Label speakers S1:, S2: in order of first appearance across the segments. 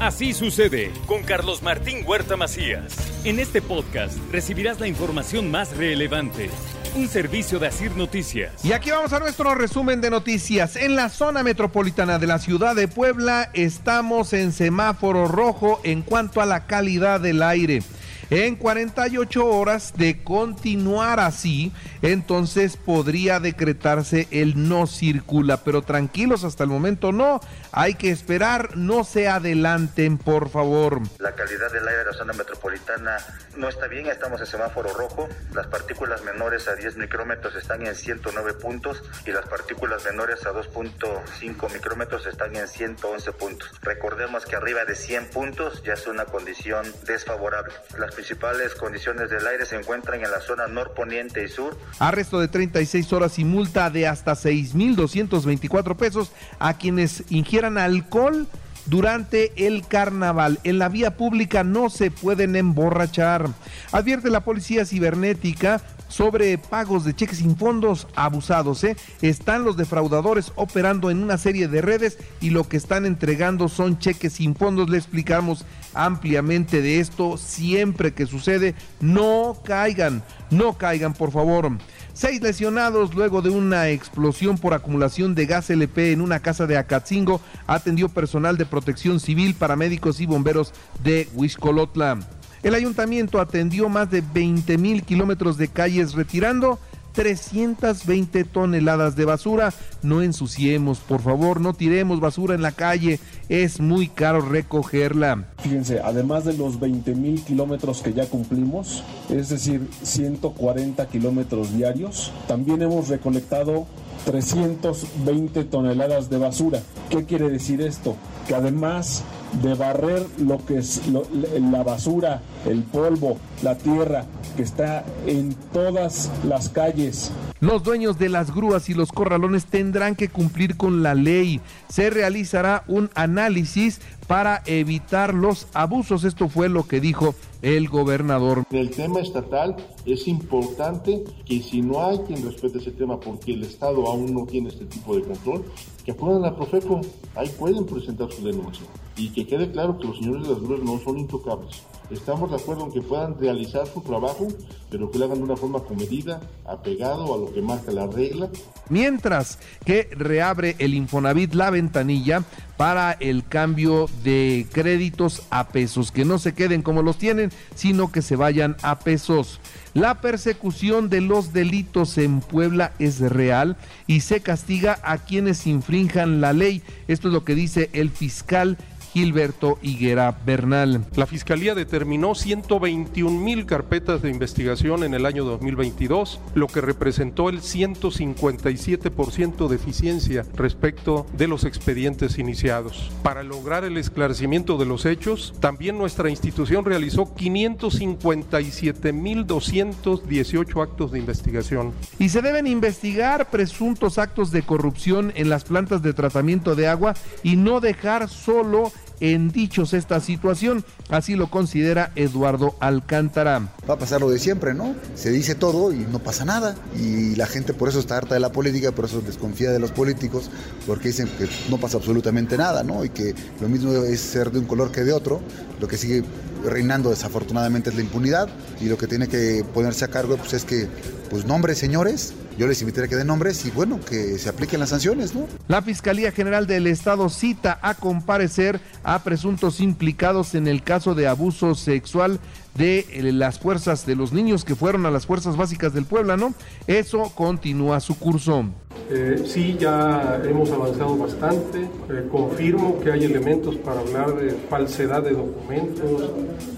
S1: Así sucede con Carlos Martín Huerta Macías. En este podcast recibirás la información más relevante. Un servicio de Asir Noticias.
S2: Y aquí vamos a nuestro resumen de noticias. En la zona metropolitana de la ciudad de Puebla estamos en semáforo rojo en cuanto a la calidad del aire en 48 horas de continuar así, entonces podría decretarse el no circula, pero tranquilos, hasta el momento no, hay que esperar, no se adelanten, por favor.
S3: La calidad del aire de la zona metropolitana no está bien, estamos en semáforo rojo, las partículas menores a 10 micrómetros están en 109 puntos y las partículas menores a 2.5 micrómetros están en 111 puntos. Recordemos que arriba de 100 puntos ya es una condición desfavorable. Principales condiciones del aire se encuentran en la zona norponiente y sur.
S2: Arresto de 36 horas y multa de hasta 6.224 pesos a quienes ingieran alcohol durante el carnaval. En la vía pública no se pueden emborrachar. Advierte la policía cibernética sobre pagos de cheques sin fondos abusados. ¿eh? Están los defraudadores operando en una serie de redes y lo que están entregando son cheques sin fondos. Le explicamos ampliamente de esto siempre que sucede. No caigan, no caigan, por favor. Seis lesionados luego de una explosión por acumulación de gas LP en una casa de Acatzingo, atendió personal de protección civil, paramédicos y bomberos de Huiscolotla. El ayuntamiento atendió más de 20 mil kilómetros de calles retirando 320 toneladas de basura. No ensuciemos, por favor, no tiremos basura en la calle. Es muy caro recogerla.
S4: Fíjense, además de los 20 mil kilómetros que ya cumplimos, es decir, 140 kilómetros diarios, también hemos recolectado 320 toneladas de basura. ¿Qué quiere decir esto? Que además de barrer lo que es la basura, el polvo, la tierra que está en todas las calles.
S2: Los dueños de las grúas y los corralones tendrán que cumplir con la ley. Se realizará un análisis para evitar los abusos. Esto fue lo que dijo el gobernador.
S5: En el tema estatal es importante que si no hay quien respete ese tema porque el Estado aún no tiene este tipo de control, que acudan a Profeco, ahí pueden presentar su denuncia. Y que quede claro que los señores de las grúas no son intocables. Estamos de acuerdo en que puedan realizar su trabajo, pero que lo hagan de una forma comedida, apegado a que marca la regla.
S2: Mientras que reabre el Infonavit la ventanilla para el cambio de créditos a pesos, que no se queden como los tienen, sino que se vayan a pesos. La persecución de los delitos en Puebla es real y se castiga a quienes infrinjan la ley. Esto es lo que dice el fiscal Gilberto Higuera Bernal.
S6: La Fiscalía determinó 121 mil carpetas de investigación en el año 2022, lo que representó el 157% de eficiencia respecto de los expedientes iniciados. Para lograr el esclarecimiento de los hechos, también nuestra institución realizó 557 mil 218 actos de investigación.
S2: Y se deben investigar presuntos actos de corrupción en las plantas de tratamiento de agua y no dejar solo en dichos esta situación. Así lo considera Eduardo Alcántara.
S7: Va a pasar lo de siempre, ¿no? Se dice todo y no pasa nada. Y la gente por eso está harta de la política, por eso desconfía de los políticos, porque dicen que no pasa absolutamente nada, ¿no? Y que lo mismo es ser de un color que de otro. Lo que sigue reinando desafortunadamente es la impunidad y lo que tiene que ponerse a cargo pues, es que, pues nombres señores, yo les invitaría a que den nombres y bueno, que se apliquen las sanciones, ¿no?
S2: La Fiscalía General del Estado cita a comparecer a presuntos implicados en el caso de abuso sexual de eh, las fuerzas de los niños que fueron a las fuerzas básicas del Puebla, ¿no? Eso continúa su curso.
S6: Eh, sí, ya hemos avanzado bastante. Eh, confirmo que hay elementos para hablar de falsedad de documentos,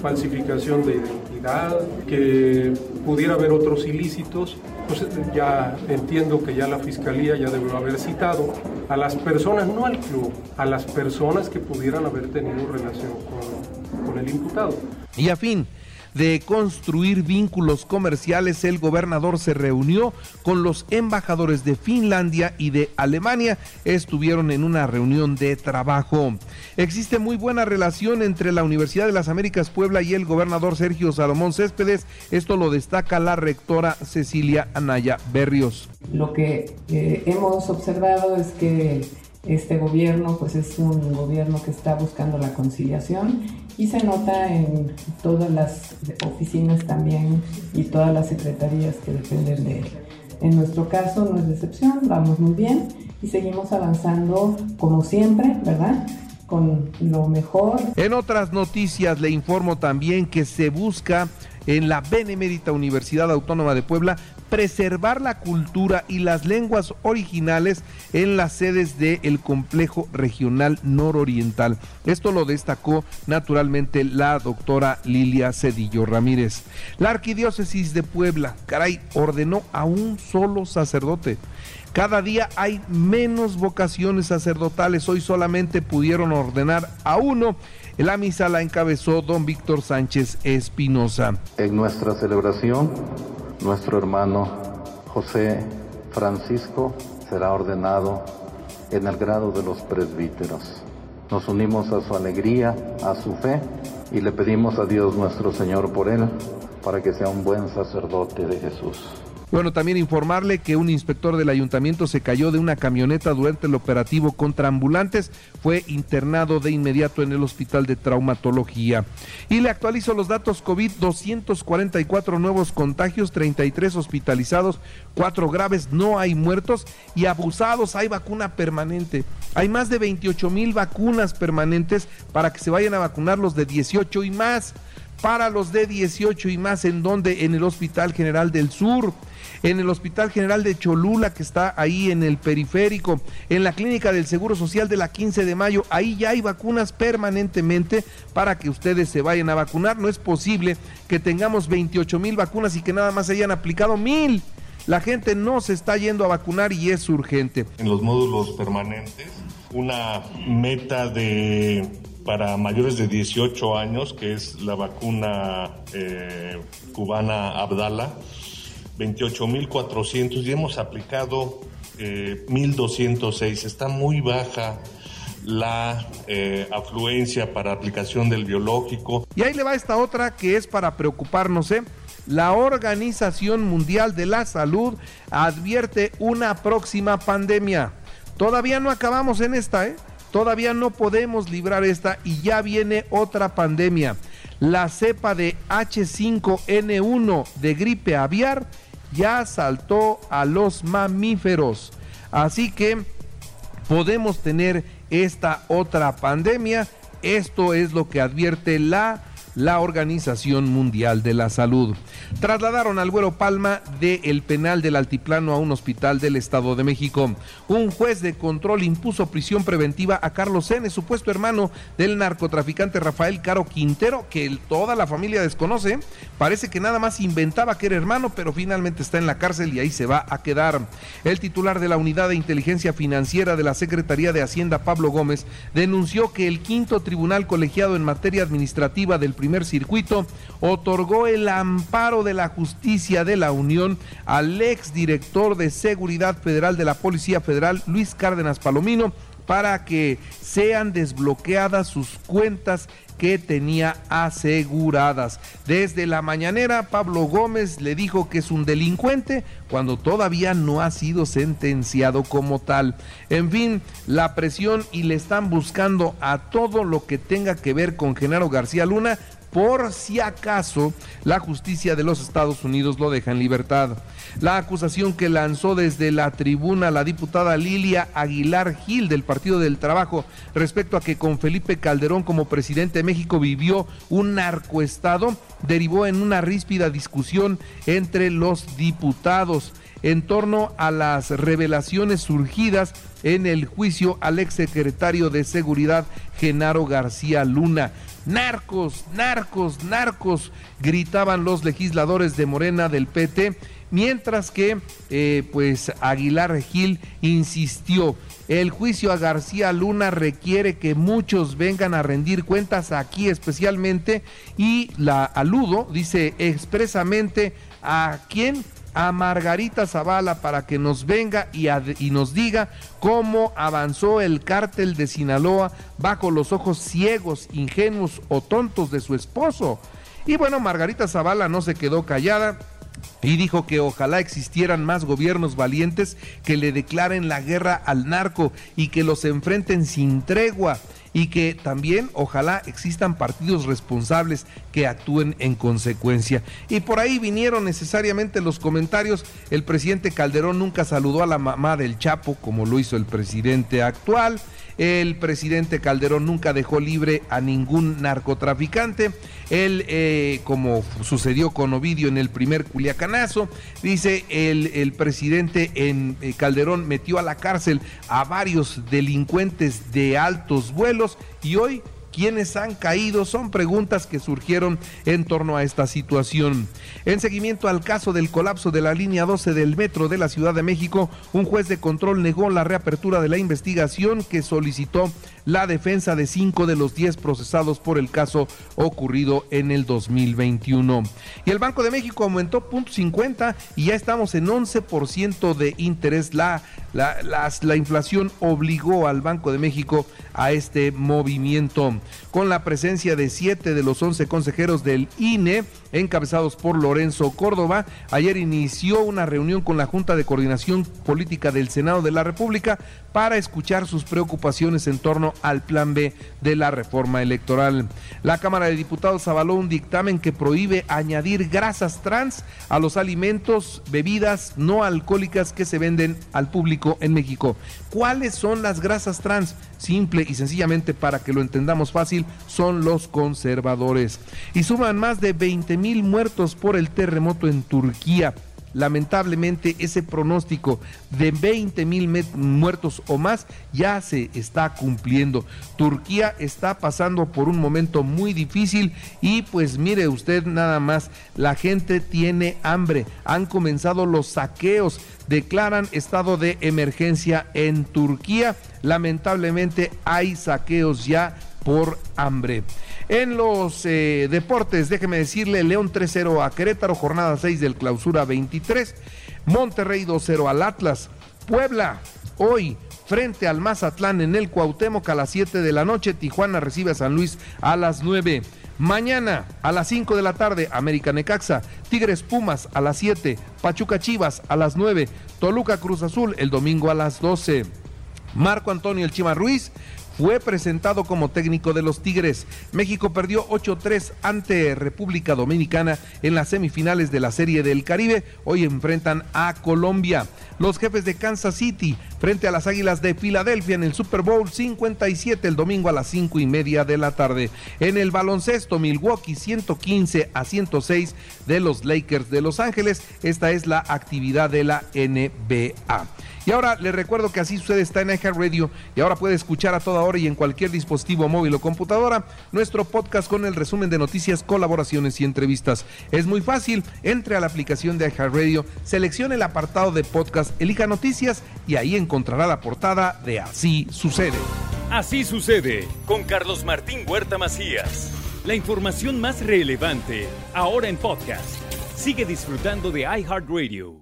S6: falsificación de identidad, que pudiera haber otros ilícitos. Pues ya entiendo que ya la fiscalía ya debió haber citado a las personas, no al club, a las personas que pudieran haber tenido relación con, con el imputado.
S2: Y a fin de construir vínculos comerciales, el gobernador se reunió con los embajadores de Finlandia y de Alemania. Estuvieron en una reunión de trabajo. Existe muy buena relación entre la Universidad de las Américas Puebla y el gobernador Sergio Salomón Céspedes. Esto lo destaca la rectora Cecilia Anaya Berrios.
S8: Lo que eh, hemos observado es que Este gobierno pues es un gobierno que está buscando la conciliación y se nota en todas las oficinas también y todas las secretarías que dependen de él. En nuestro caso no es decepción, vamos muy bien y seguimos avanzando como siempre, ¿verdad? Con lo mejor.
S2: En otras noticias le informo también que se busca en la Benemérita Universidad Autónoma de Puebla preservar la cultura y las lenguas originales en las sedes del complejo regional nororiental. Esto lo destacó naturalmente la doctora Lilia Cedillo Ramírez. La arquidiócesis de Puebla, caray, ordenó a un solo sacerdote. Cada día hay menos vocaciones sacerdotales. Hoy solamente pudieron ordenar a uno. La misa la encabezó don Víctor Sánchez Espinosa.
S9: En nuestra celebración nuestro hermano José Francisco será ordenado en el grado de los presbíteros. Nos unimos a su alegría, a su fe y le pedimos a Dios nuestro Señor por él para que sea un buen sacerdote de Jesús.
S2: Bueno, también informarle que un inspector del ayuntamiento se cayó de una camioneta durante el operativo contra ambulantes. Fue internado de inmediato en el hospital de traumatología. Y le actualizo los datos COVID, 244 nuevos contagios, 33 hospitalizados, 4 graves, no hay muertos y abusados, hay vacuna permanente. Hay más de 28 mil vacunas permanentes para que se vayan a vacunar los de 18 y más para los de 18 y más, en donde en el Hospital General del Sur, en el Hospital General de Cholula, que está ahí en el periférico, en la Clínica del Seguro Social de la 15 de mayo, ahí ya hay vacunas permanentemente para que ustedes se vayan a vacunar. No es posible que tengamos 28 mil vacunas y que nada más hayan aplicado mil. La gente no se está yendo a vacunar y es urgente.
S5: En los módulos permanentes, una meta de para mayores de 18 años, que es la vacuna eh, cubana Abdala, 28.400 y hemos aplicado 1.206. Eh, Está muy baja la eh, afluencia para aplicación del biológico.
S2: Y ahí le va esta otra que es para preocuparnos, ¿eh? La Organización Mundial de la Salud advierte una próxima pandemia. Todavía no acabamos en esta, ¿eh? Todavía no podemos librar esta y ya viene otra pandemia. La cepa de H5N1 de gripe aviar ya saltó a los mamíferos. Así que podemos tener esta otra pandemia. Esto es lo que advierte la la Organización Mundial de la Salud. Trasladaron al Güero Palma del penal del Altiplano a un hospital del Estado de México. Un juez de control impuso prisión preventiva a Carlos N., supuesto hermano del narcotraficante Rafael Caro Quintero, que toda la familia desconoce. Parece que nada más inventaba que era hermano, pero finalmente está en la cárcel y ahí se va a quedar. El titular de la Unidad de Inteligencia Financiera de la Secretaría de Hacienda, Pablo Gómez, denunció que el quinto tribunal colegiado en materia administrativa del primer circuito, otorgó el amparo de la justicia de la Unión al ex director de Seguridad Federal de la Policía Federal, Luis Cárdenas Palomino, para que sean desbloqueadas sus cuentas que tenía aseguradas. Desde la mañanera, Pablo Gómez le dijo que es un delincuente cuando todavía no ha sido sentenciado como tal. En fin, la presión y le están buscando a todo lo que tenga que ver con Genaro García Luna por si acaso la justicia de los Estados Unidos lo deja en libertad. La acusación que lanzó desde la tribuna la diputada Lilia Aguilar Gil del Partido del Trabajo respecto a que con Felipe Calderón como presidente de México vivió un narcoestado derivó en una ríspida discusión entre los diputados en torno a las revelaciones surgidas en el juicio al exsecretario de Seguridad Genaro García Luna. Narcos, narcos, narcos, gritaban los legisladores de Morena del PT, mientras que eh, pues Aguilar Gil insistió. El juicio a García Luna requiere que muchos vengan a rendir cuentas aquí especialmente y la aludo, dice expresamente a quién a Margarita Zavala para que nos venga y, nos diga cómo avanzó el cártel de Sinaloa bajo los ojos ciegos, ingenuos o tontos de su esposo. Y bueno, Margarita Zavala no se quedó callada y dijo que ojalá existieran más gobiernos valientes que le declaren la guerra al narco y que los enfrenten sin tregua y que también ojalá existan partidos responsables que actúen en consecuencia. Y por ahí vinieron necesariamente los comentarios. El presidente Calderón nunca saludó a la mamá del Chapo como lo hizo el presidente actual. El presidente Calderón nunca dejó libre a ningún narcotraficante. Él, eh, como sucedió con Ovidio en el primer Culiacanazo, dice el, el presidente en eh, Calderón metió a la cárcel a varios delincuentes de altos vuelos y hoy ¿Quiénes han caído? Son preguntas que surgieron en torno a esta situación. En seguimiento al caso del colapso de la línea 12 del metro de la Ciudad de México, un juez de control negó la reapertura de la investigación que solicitó la defensa de cinco de los diez procesados por el caso ocurrido en el 2021. Y el Banco de México aumentó .50 y ya estamos en 11% de interés. La, la, la inflación obligó al Banco de México a este movimiento. Con la presencia de siete de los once consejeros del INE, encabezados por Lorenzo Córdoba, ayer inició una reunión con la Junta de Coordinación Política del Senado de la República para escuchar sus preocupaciones en torno al plan B de la reforma electoral. La Cámara de Diputados avaló un dictamen que prohíbe añadir grasas trans a los alimentos, bebidas no alcohólicas que se venden al público en México. ¿Cuáles son las grasas trans? Simple y sencillamente para que lo entendamos fácil, son los conservadores. Y suman más de 20 mil muertos por el terremoto en Turquía. Lamentablemente ese pronóstico de 20 mil muertos o más ya se está cumpliendo. Turquía está pasando por un momento muy difícil y pues mire usted nada más, la gente tiene hambre, han comenzado los saqueos, declaran estado de emergencia en Turquía, lamentablemente hay saqueos ya por hambre. En los eh, deportes, déjeme decirle, León 3-0 a Querétaro, jornada 6 del clausura 23, Monterrey 2-0 al Atlas, Puebla hoy frente al Mazatlán en el Cuauhtémoc a las 7 de la noche, Tijuana recibe a San Luis a las 9. Mañana a las 5 de la tarde, América Necaxa, Tigres Pumas a las 7, Pachuca Chivas a las 9, Toluca Cruz Azul el domingo a las 12. Marco Antonio El Chima Ruiz fue presentado como técnico de los Tigres. México perdió 8-3 ante República Dominicana en las semifinales de la Serie del Caribe. Hoy enfrentan a Colombia. Los jefes de Kansas City frente a las Águilas de Filadelfia en el Super Bowl 57 el domingo a las 5 y media de la tarde. En el baloncesto, Milwaukee 115 a 106 de los Lakers de Los Ángeles. Esta es la actividad de la NBA. Y ahora le recuerdo que así sucede está en Radio y ahora puede escuchar a toda hora y en cualquier dispositivo móvil o computadora nuestro podcast con el resumen de noticias, colaboraciones y entrevistas. Es muy fácil, entre a la aplicación de Radio, seleccione el apartado de podcast, elija noticias y ahí encontrará la portada de Así sucede.
S1: Así sucede con Carlos Martín Huerta Macías. La información más relevante ahora en podcast. Sigue disfrutando de iHeartRadio.